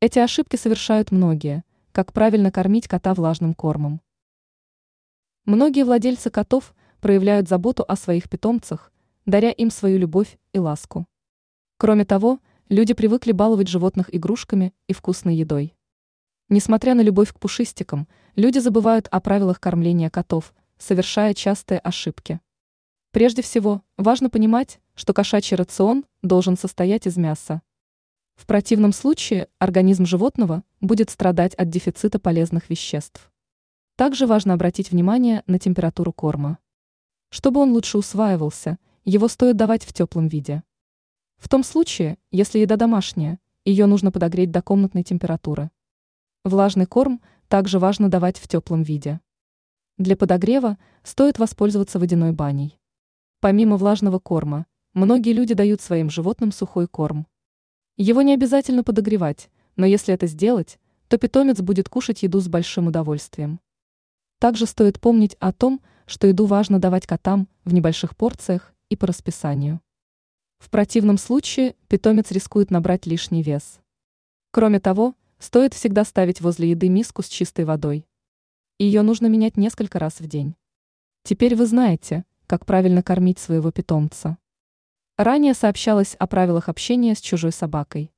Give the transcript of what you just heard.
Эти ошибки совершают многие, как правильно кормить кота влажным кормом. Многие владельцы котов проявляют заботу о своих питомцах, даря им свою любовь и ласку. Кроме того, люди привыкли баловать животных игрушками и вкусной едой. Несмотря на любовь к пушистикам, люди забывают о правилах кормления котов, совершая частые ошибки. Прежде всего, важно понимать, что кошачий рацион должен состоять из мяса. В противном случае организм животного будет страдать от дефицита полезных веществ. Также важно обратить внимание на температуру корма. Чтобы он лучше усваивался, его стоит давать в теплом виде. В том случае, если еда домашняя, ее нужно подогреть до комнатной температуры. Влажный корм также важно давать в теплом виде. Для подогрева стоит воспользоваться водяной баней. Помимо влажного корма, многие люди дают своим животным сухой корм. Его не обязательно подогревать, но если это сделать, то питомец будет кушать еду с большим удовольствием. Также стоит помнить о том, что еду важно давать котам в небольших порциях и по расписанию. В противном случае питомец рискует набрать лишний вес. Кроме того, Стоит всегда ставить возле еды миску с чистой водой. Ее нужно менять несколько раз в день. Теперь вы знаете, как правильно кормить своего питомца. Ранее сообщалось о правилах общения с чужой собакой.